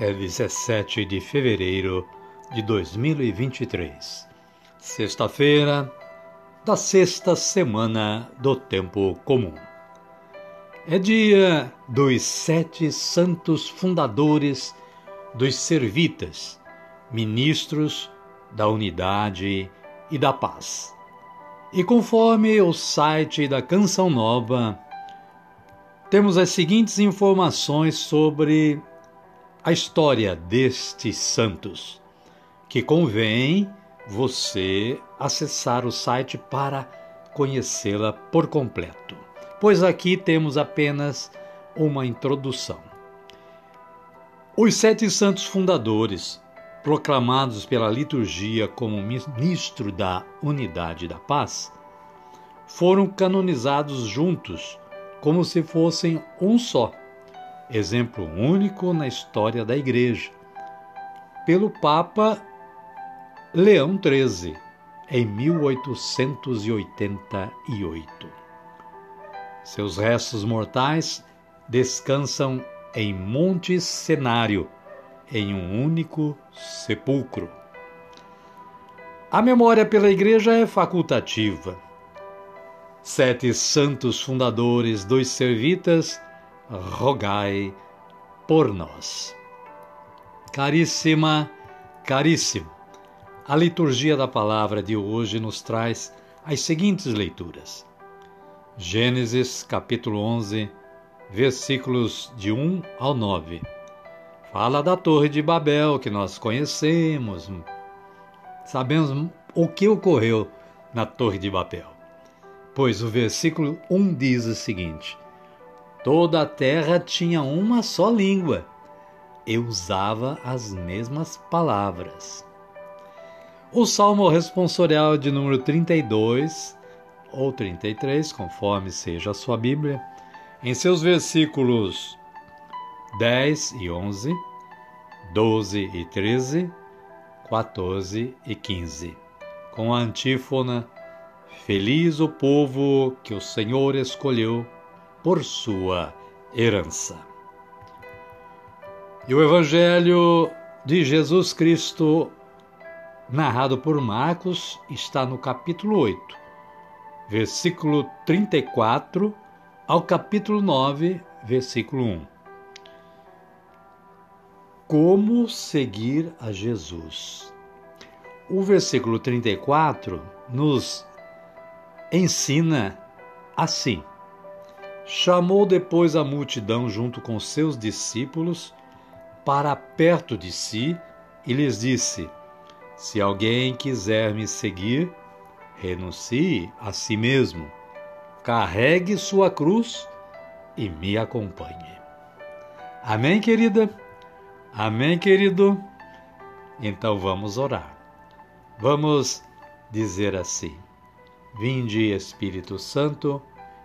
é 17 de fevereiro de 2023, sexta-feira da sexta semana do Tempo Comum. É dia dos sete santos fundadores dos Servitas, ministros da unidade e da paz. E conforme o site da Canção Nova, temos as seguintes informações sobre a história destes santos, que convém você acessar o site para conhecê-la por completo, pois aqui temos apenas uma introdução. Os sete santos fundadores, proclamados pela liturgia como ministro da Unidade da Paz, foram canonizados juntos, como se fossem um só exemplo único na história da Igreja, pelo Papa Leão XIII, em 1888. Seus restos mortais descansam em Monte Cenário, em um único sepulcro. A memória pela Igreja é facultativa. Sete santos fundadores dos servitas rogai por nós. Caríssima, caríssimo, a liturgia da palavra de hoje nos traz as seguintes leituras. Gênesis capítulo 11, versículos de 1 ao 9. Fala da Torre de Babel que nós conhecemos. Sabemos o que ocorreu na Torre de Babel. Pois o versículo 1 diz o seguinte: Toda a terra tinha uma só língua e usava as mesmas palavras. O Salmo responsorial de número 32 ou 33, conforme seja a sua Bíblia, em seus versículos 10 e 11, 12 e 13, 14 e 15, com a antífona: Feliz o povo que o Senhor escolheu por sua herança. E o Evangelho de Jesus Cristo, narrado por Marcos, está no capítulo 8, versículo 34 ao capítulo 9, versículo 1. Como seguir a Jesus? O versículo 34 nos ensina assim: Chamou depois a multidão junto com seus discípulos para perto de si e lhes disse: Se alguém quiser me seguir, renuncie a si mesmo, carregue sua cruz e me acompanhe. Amém, querida? Amém, querido? Então vamos orar. Vamos dizer assim: Vinde, Espírito Santo,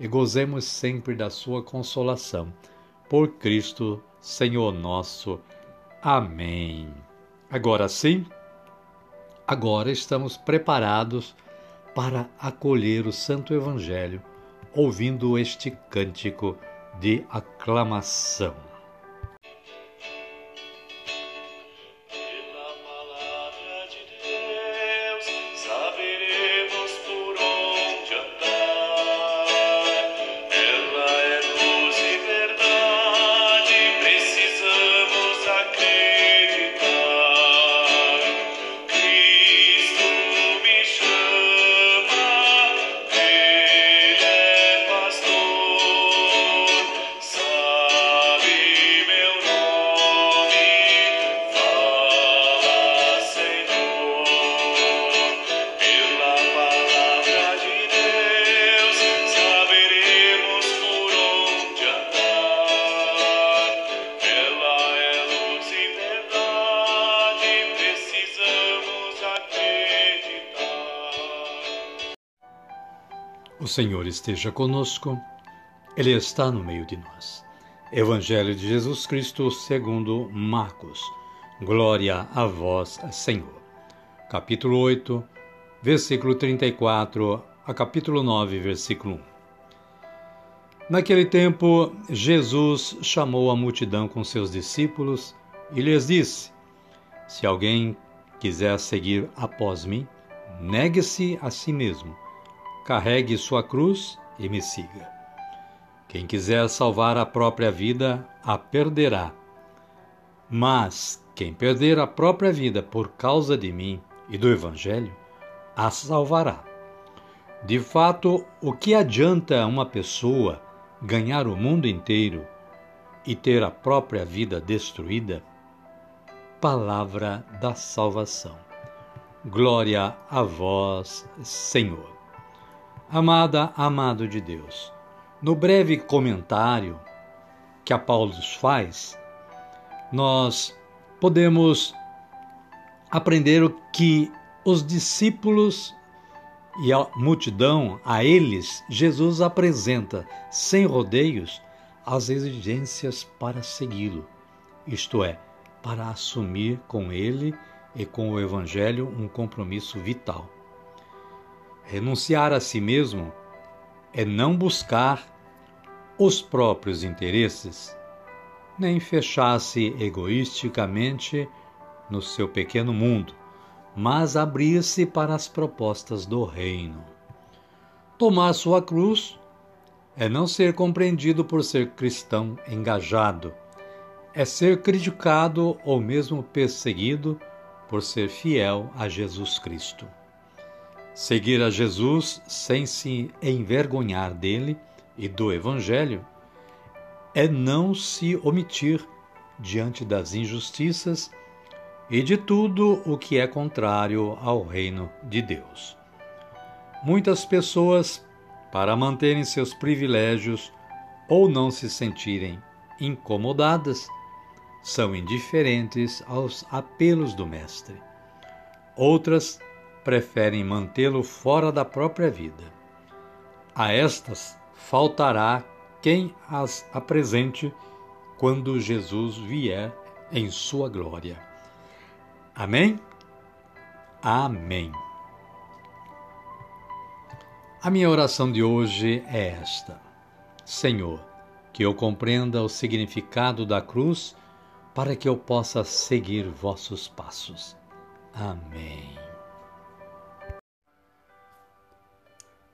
e gozemos sempre da sua consolação. Por Cristo, Senhor nosso. Amém. Agora sim, agora estamos preparados para acolher o Santo Evangelho, ouvindo este cântico de aclamação. Senhor esteja conosco, Ele está no meio de nós. Evangelho de Jesus Cristo segundo Marcos. Glória a vós, Senhor. Capítulo 8, versículo 34 a capítulo 9, versículo 1. Naquele tempo, Jesus chamou a multidão com seus discípulos e lhes disse: Se alguém quiser seguir após mim, negue-se a si mesmo carregue sua cruz e me siga. Quem quiser salvar a própria vida, a perderá. Mas quem perder a própria vida por causa de mim e do Evangelho, a salvará. De fato, o que adianta uma pessoa ganhar o mundo inteiro e ter a própria vida destruída? Palavra da salvação. Glória a vós, Senhor. Amada, amado de Deus, no breve comentário que a Paulo faz, nós podemos aprender o que os discípulos e a multidão, a eles, Jesus apresenta, sem rodeios, as exigências para segui-lo, isto é, para assumir com ele e com o Evangelho um compromisso vital. Renunciar a si mesmo é não buscar os próprios interesses, nem fechar-se egoisticamente no seu pequeno mundo, mas abrir-se para as propostas do reino. Tomar sua cruz é não ser compreendido por ser cristão engajado, é ser criticado ou mesmo perseguido por ser fiel a Jesus Cristo. Seguir a Jesus sem se envergonhar dele e do Evangelho é não se omitir diante das injustiças e de tudo o que é contrário ao reino de Deus. Muitas pessoas, para manterem seus privilégios ou não se sentirem incomodadas, são indiferentes aos apelos do Mestre. Outras preferem mantê-lo fora da própria vida. A estas faltará quem as apresente quando Jesus vier em sua glória. Amém? Amém. A minha oração de hoje é esta: Senhor, que eu compreenda o significado da cruz para que eu possa seguir vossos passos. Amém.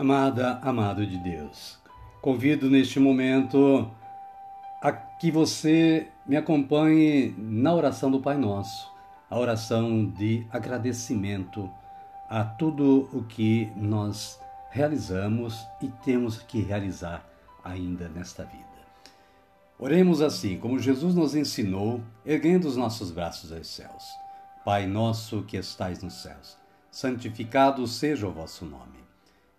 Amada, amado de Deus, convido neste momento a que você me acompanhe na oração do Pai Nosso, a oração de agradecimento a tudo o que nós realizamos e temos que realizar ainda nesta vida. Oremos assim, como Jesus nos ensinou, erguendo os nossos braços aos céus. Pai nosso que estais nos céus, santificado seja o vosso nome.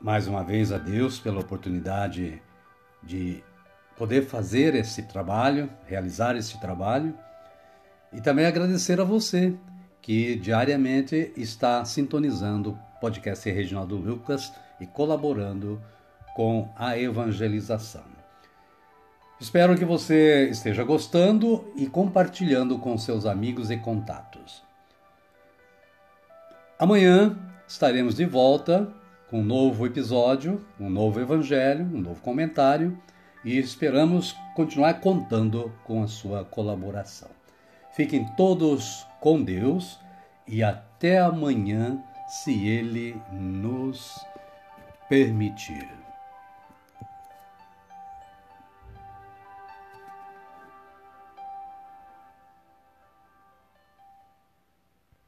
mais uma vez a Deus pela oportunidade de poder fazer esse trabalho, realizar esse trabalho, e também agradecer a você que diariamente está sintonizando o podcast Reginaldo Lucas e colaborando com a evangelização. Espero que você esteja gostando e compartilhando com seus amigos e contatos. Amanhã estaremos de volta com um novo episódio, um novo evangelho, um novo comentário e esperamos continuar contando com a sua colaboração. Fiquem todos com Deus e até amanhã, se Ele nos permitir.